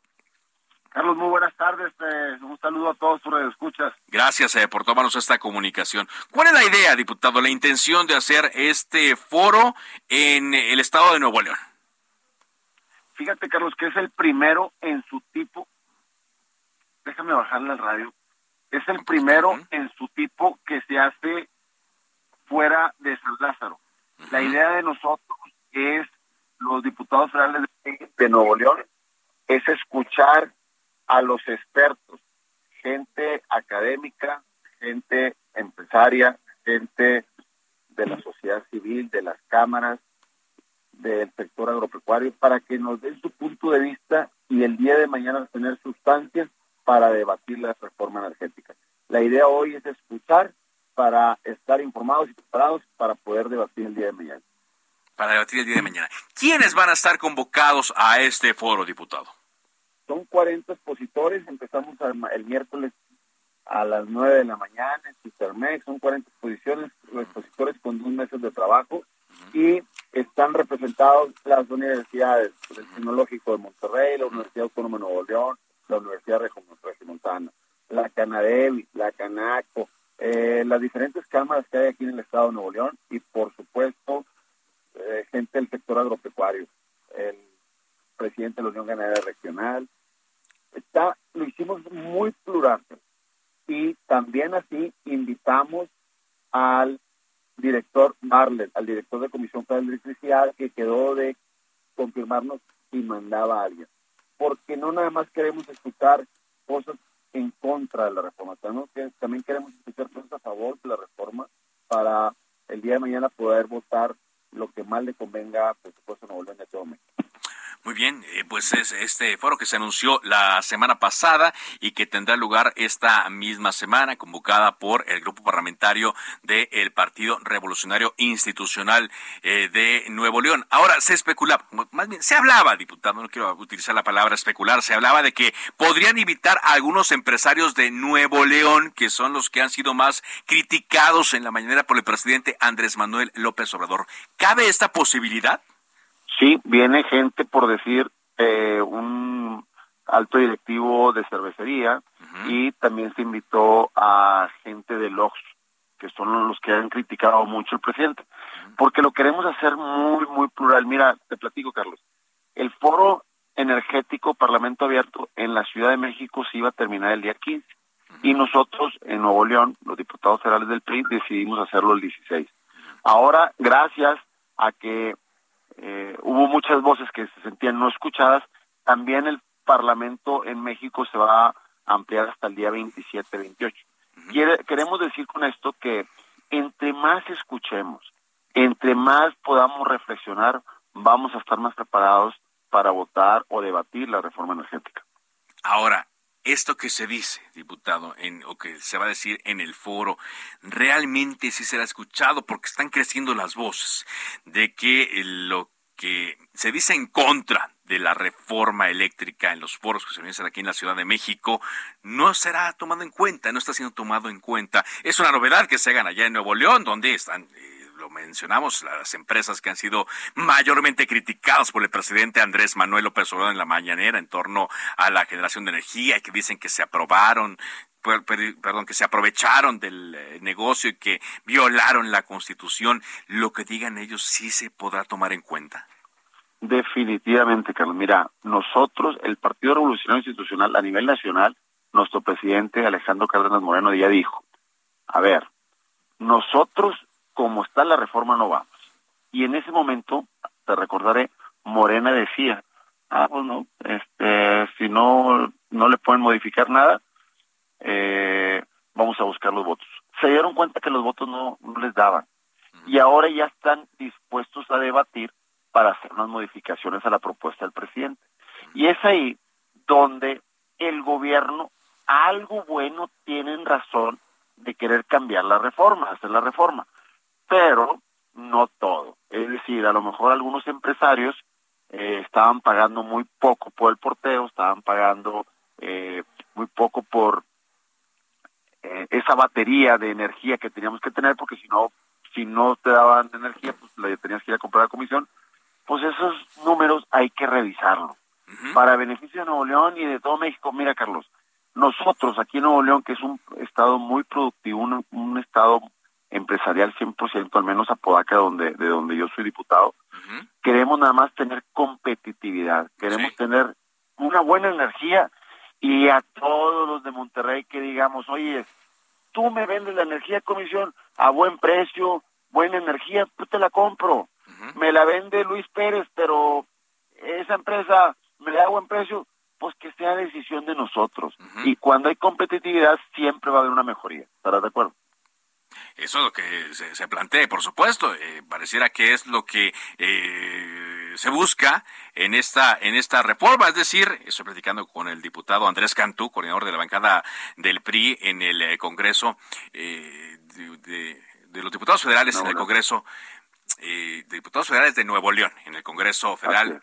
Carlos, muy buenas tardes. Eh, un saludo a todos por escuchas. Gracias eh, por tomarnos esta comunicación. ¿Cuál es la idea, diputado, la intención de hacer este foro en el estado de Nuevo León? Fíjate, Carlos, que es el primero en su tipo. Déjame bajarle al radio. Es el primero en su tipo que se hace fuera de San Lázaro. La idea de nosotros es los diputados federales de Nuevo León es escuchar a los expertos, gente académica, gente empresaria, gente de la sociedad civil, de las cámaras, del sector agropecuario, para que nos den su punto de vista y el día de mañana tener sustancias para debatir la reforma energética. La idea hoy es escuchar para estar informados y preparados para poder debatir el día de mañana. Para debatir el día de mañana. ¿Quiénes van a estar convocados a este foro, diputado? Son 40 expositores, empezamos el miércoles a las 9 de la mañana en Cistermex, son 40 exposiciones, los expositores con dos meses de trabajo y están representados las universidades, el Tecnológico de Monterrey, la Universidad Autónoma de Nuevo León, la Universidad Regiomontana, la Canadevi, la Canaco, eh, las diferentes cámaras que hay aquí en el estado de Nuevo León y por supuesto eh, gente del sector agropecuario, el presidente de la Unión Ganadera Regional. Está, lo hicimos muy plural y también así invitamos al director Marlen, al director de Comisión de Electricidad, que quedó de confirmarnos si mandaba a alguien. Porque no nada más queremos escuchar cosas en contra de la reforma, también queremos escuchar cosas a favor de la reforma para el día de mañana poder votar lo que más le convenga, por supuesto, a Nuevo León a todo México. Muy bien, eh, pues es este foro que se anunció la semana pasada y que tendrá lugar esta misma semana, convocada por el grupo parlamentario del Partido Revolucionario Institucional eh, de Nuevo León. Ahora se especulaba, más bien se hablaba, diputado, no quiero utilizar la palabra especular, se hablaba de que podrían invitar a algunos empresarios de Nuevo León, que son los que han sido más criticados en la mañana por el presidente Andrés Manuel López Obrador. ¿Cabe esta posibilidad? Sí, viene gente, por decir, eh, un alto directivo de cervecería y también se invitó a gente de LOX, que son los que han criticado mucho al presidente, porque lo queremos hacer muy, muy plural. Mira, te platico, Carlos. El foro energético Parlamento Abierto en la Ciudad de México se iba a terminar el día 15 y nosotros en Nuevo León, los diputados federales del PRI, decidimos hacerlo el 16. Ahora, gracias a que eh, hubo muchas voces que se sentían no escuchadas. También el Parlamento en México se va a ampliar hasta el día 27-28. queremos decir con esto que entre más escuchemos, entre más podamos reflexionar, vamos a estar más preparados para votar o debatir la reforma energética. Ahora, esto que se dice, diputado, en, o que se va a decir en el foro, realmente sí será escuchado porque están creciendo las voces de que lo que se dice en contra de la reforma eléctrica en los foros que se organizan aquí en la Ciudad de México no será tomado en cuenta, no está siendo tomado en cuenta. Es una novedad que se hagan allá en Nuevo León, donde están eh, lo mencionamos, las empresas que han sido mayormente criticadas por el presidente Andrés Manuel López Obrador en la mañanera en torno a la generación de energía y que dicen que se aprobaron perdón, que se aprovecharon del eh, negocio y que violaron la constitución, lo que digan ellos sí se podrá tomar en cuenta. Definitivamente, Carlos. Mira, nosotros, el Partido Revolucionario Institucional a nivel nacional, nuestro presidente Alejandro Cárdenas Moreno ya dijo, a ver, nosotros como está la reforma no vamos. Y en ese momento, te recordaré, Morena decía, ah, bueno, este, si no, no le pueden modificar nada, eh, vamos a buscar los votos. Se dieron cuenta que los votos no, no les daban. Y ahora ya están dispuestos a debatir para hacer unas modificaciones a la propuesta del presidente. Y es ahí donde el gobierno, algo bueno, tienen razón de querer cambiar la reforma, hacer la reforma pero no todo. Es decir, a lo mejor algunos empresarios eh, estaban pagando muy poco por el porteo, estaban pagando eh, muy poco por eh, esa batería de energía que teníamos que tener, porque si no, si no te daban energía, pues le tenías que ir a comprar a comisión. Pues esos números hay que revisarlos. Para beneficio de Nuevo León y de todo México, mira Carlos, nosotros aquí en Nuevo León, que es un estado muy productivo, un, un estado empresarial 100%, al menos a Podaca, donde, de donde yo soy diputado, queremos nada más tener competitividad, queremos tener una buena energía y a todos los de Monterrey que digamos, oye, tú me vendes la energía comisión a buen precio, buena energía, pues te la compro. Me la vende Luis Pérez, pero esa empresa me da buen precio, pues que sea decisión de nosotros. Y cuando hay competitividad siempre va a haber una mejoría. ¿Estarás de acuerdo? Eso es lo que se, se plantea, por supuesto. Eh, pareciera que es lo que eh, se busca en esta en esta reforma, es decir, estoy platicando con el diputado Andrés Cantú, coordinador de la bancada del PRI en el eh, Congreso de, los diputados federales en el Congreso de diputados federales de Nuevo León en el Congreso Federal.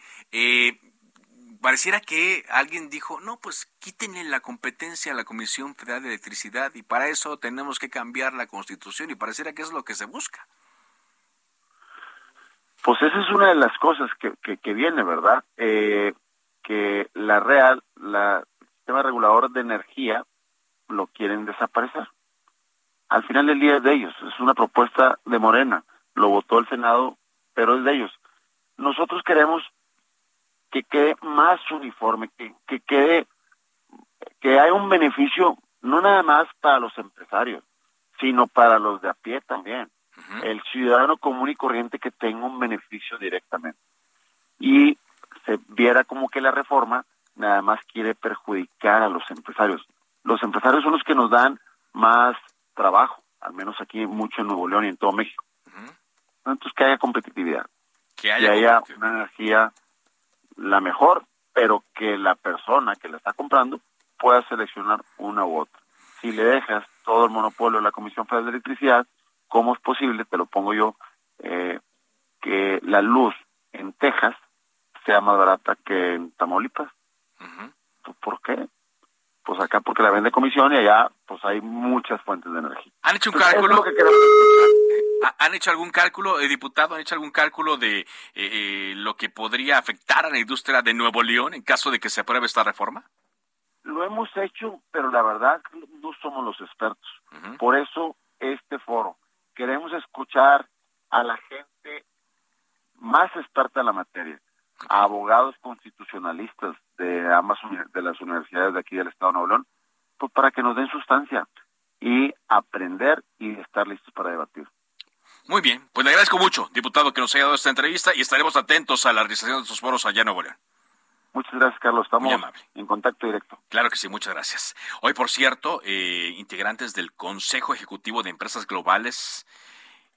Pareciera que alguien dijo, no, pues quítenle la competencia a la Comisión Federal de Electricidad y para eso tenemos que cambiar la Constitución y pareciera que es lo que se busca. Pues esa es una de las cosas que, que, viene, ¿verdad? Eh, que la Real, la sistema regulador de energía, lo quieren desaparecer. Al final del día es de ellos, es una propuesta de Morena, lo votó el Senado, pero es de ellos. Nosotros queremos que quede más uniforme, que, que quede, que haya un beneficio no nada más para los empresarios, sino para los de a pie también. El ciudadano común y corriente que tenga un beneficio directamente. Y se viera como que la reforma nada más quiere perjudicar a los empresarios. Los empresarios son los que nos dan más trabajo, al menos aquí mucho en Nuevo León y en todo México. Entonces que haya competitividad, que haya una energía la mejor, pero que la persona que la está comprando pueda seleccionar una u otra. Si le dejas todo el monopolio a la Comisión Federal de Electricidad, ¿cómo es posible, te lo pongo yo, eh, que la luz en Texas sea más barata que en Tamaulipas? ¿Por qué? Pues acá porque la vende comisión y allá pues hay muchas fuentes de energía. ¿Han hecho un cálculo? ¿Han hecho algún cálculo, eh, diputado, han hecho algún cálculo de eh, eh, lo que podría afectar a la industria de Nuevo León en caso de que se apruebe esta reforma? Lo hemos hecho, pero la verdad no somos los expertos. Por eso este foro. Queremos escuchar a la gente más experta en la materia, a abogados constitucionalistas de ambas de las universidades de aquí del Estado de Nuevo León, pues para que nos den sustancia y aprender y estar listos para debatir. Muy bien, pues le agradezco mucho, diputado, que nos haya dado esta entrevista y estaremos atentos a la realización de estos foros allá en Nuevo León. Muchas gracias, Carlos. Estamos en contacto directo. Claro que sí, muchas gracias. Hoy, por cierto, eh, integrantes del Consejo Ejecutivo de Empresas Globales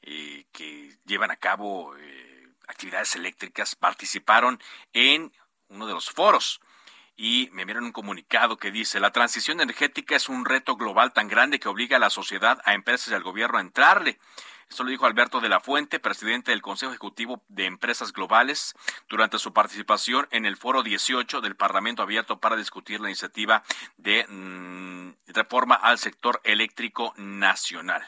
eh, que llevan a cabo eh, actividades eléctricas participaron en uno de los foros y me miran un comunicado que dice, la transición energética es un reto global tan grande que obliga a la sociedad, a empresas y al gobierno a entrarle. Esto lo dijo Alberto de la Fuente, presidente del Consejo Ejecutivo de Empresas Globales, durante su participación en el Foro 18 del Parlamento Abierto para discutir la iniciativa de mm, reforma al sector eléctrico nacional.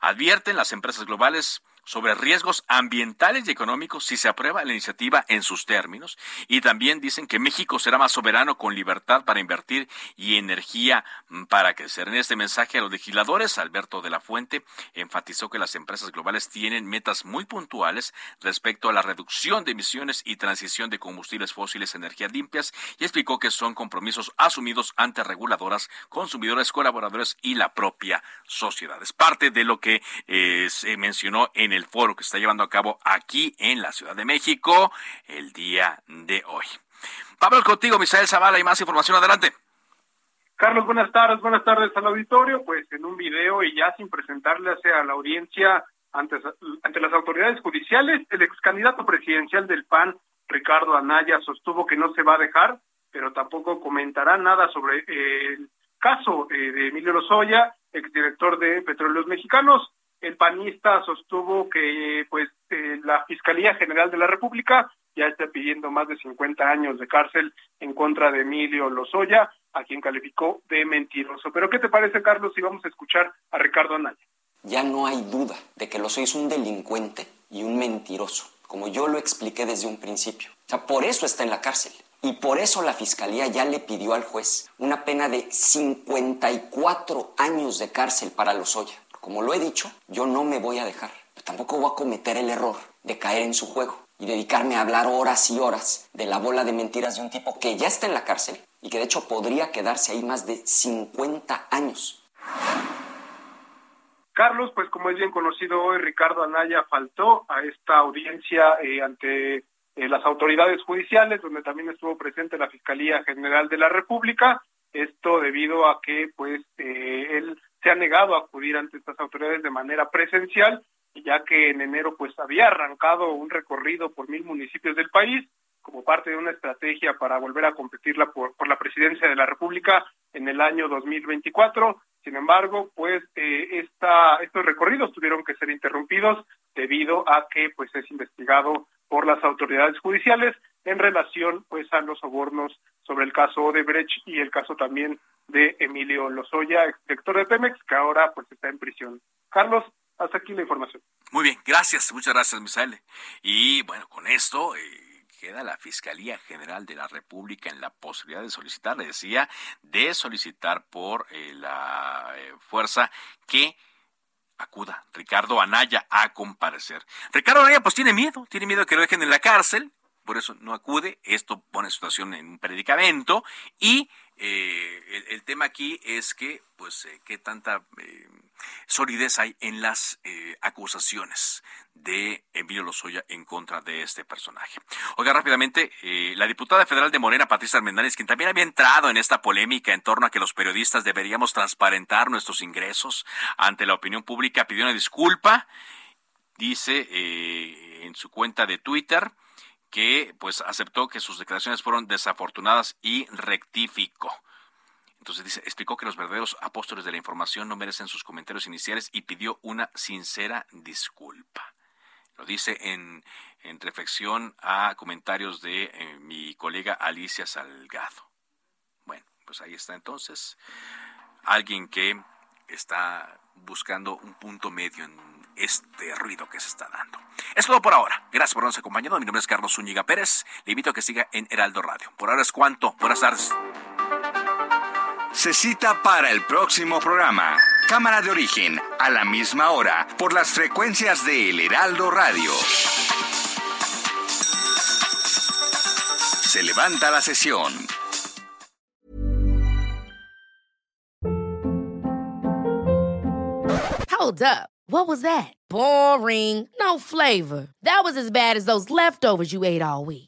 Advierten las empresas globales sobre riesgos ambientales y económicos si se aprueba la iniciativa en sus términos. Y también dicen que México será más soberano con libertad para invertir y energía mm, para crecer. En este mensaje a los legisladores, Alberto de la Fuente enfatizó que las empresas globales tienen metas muy puntuales respecto a la reducción de emisiones y transición de combustibles fósiles a energías limpias y explicó que son compromisos asumidos ante reguladoras, consumidores, colaboradores y la propia sociedad. Es parte de lo que eh, se mencionó en el el foro que se está llevando a cabo aquí en la Ciudad de México el día de hoy. Pablo, contigo, Misael Zavala, y más información adelante. Carlos, buenas tardes, buenas tardes al auditorio. Pues en un video y ya sin presentarle a la audiencia ante, las autoridades judiciales, el ex candidato presidencial del PAN, Ricardo Anaya, sostuvo que no se va a dejar, pero tampoco comentará nada sobre el caso eh, de Emilio Lozoya, exdirector de Petróleos Mexicanos el panista sostuvo que pues eh, la Fiscalía General de la República ya está pidiendo más de 50 años de cárcel en contra de Emilio Lozoya, a quien calificó de mentiroso. Pero ¿qué te parece, Carlos, si vamos a escuchar a Ricardo Anaya? Ya no hay duda de que Lozoya es un delincuente y un mentiroso, como yo lo expliqué desde un principio. O sea, por eso está en la cárcel. Y por eso la Fiscalía ya le pidió al juez una pena de 54 años de cárcel para Lozoya. Como lo he dicho, yo no me voy a dejar. Tampoco voy a cometer el error de caer en su juego y dedicarme a hablar horas y horas de la bola de mentiras de un tipo que ya está en la cárcel y que de hecho podría quedarse ahí más de 50 años. Carlos, pues como es bien conocido hoy, Ricardo Anaya faltó a esta audiencia eh, ante eh, las autoridades judiciales, donde también estuvo presente la Fiscalía General de la República. Esto debido a que, pues, eh, él se ha negado a acudir ante estas autoridades de manera presencial ya que en enero pues había arrancado un recorrido por mil municipios del país como parte de una estrategia para volver a competirla por, por la presidencia de la República en el año 2024. Sin embargo, pues eh, esta, estos recorridos tuvieron que ser interrumpidos debido a que pues es investigado por las autoridades judiciales en relación pues a los sobornos sobre el caso Odebrecht y el caso también de Emilio Lozoya, director de Pemex, que ahora pues está en prisión. Carlos, hasta aquí la información. Muy bien, gracias, muchas gracias, Misael. Y bueno, con esto eh, queda la Fiscalía General de la República en la posibilidad de solicitar, le decía, de solicitar por eh, la eh, fuerza que acuda Ricardo Anaya a comparecer. Ricardo Anaya pues tiene miedo, tiene miedo que lo dejen en la cárcel, por eso no acude, esto pone situación en un predicamento y eh, el, tema aquí es que, pues, eh, qué tanta eh, solidez hay en las acusaciones de Emilio Lozoya en contra de este personaje. Oiga, rápidamente, la diputada federal de Morena, Patricia Armendáriz, quien también había entrado en esta polémica en torno a que los periodistas deberíamos transparentar nuestros ingresos ante la opinión pública, pidió una disculpa. Dice en su cuenta de Twitter, que pues aceptó que sus declaraciones fueron desafortunadas y rectificó. Entonces dice, explicó que los verdaderos apóstoles de la información no merecen sus comentarios iniciales y pidió una sincera disculpa. Lo dice en, en reflexión a comentarios de eh, mi colega Alicia Salgado. Bueno, pues ahí está entonces alguien que está buscando un punto medio en este ruido que se está dando. Es todo por ahora. Gracias por habernos acompañado. Mi nombre es Carlos Zúñiga Pérez. Le invito a que siga en Heraldo Radio. Por ahora es cuanto. Buenas tardes. Se cita para el próximo programa. Cámara de origen, a la misma hora, por las frecuencias de El Heraldo Radio. Se levanta la sesión. Hold up. What was that? Boring. No flavor. That was as bad as those leftovers you ate all week.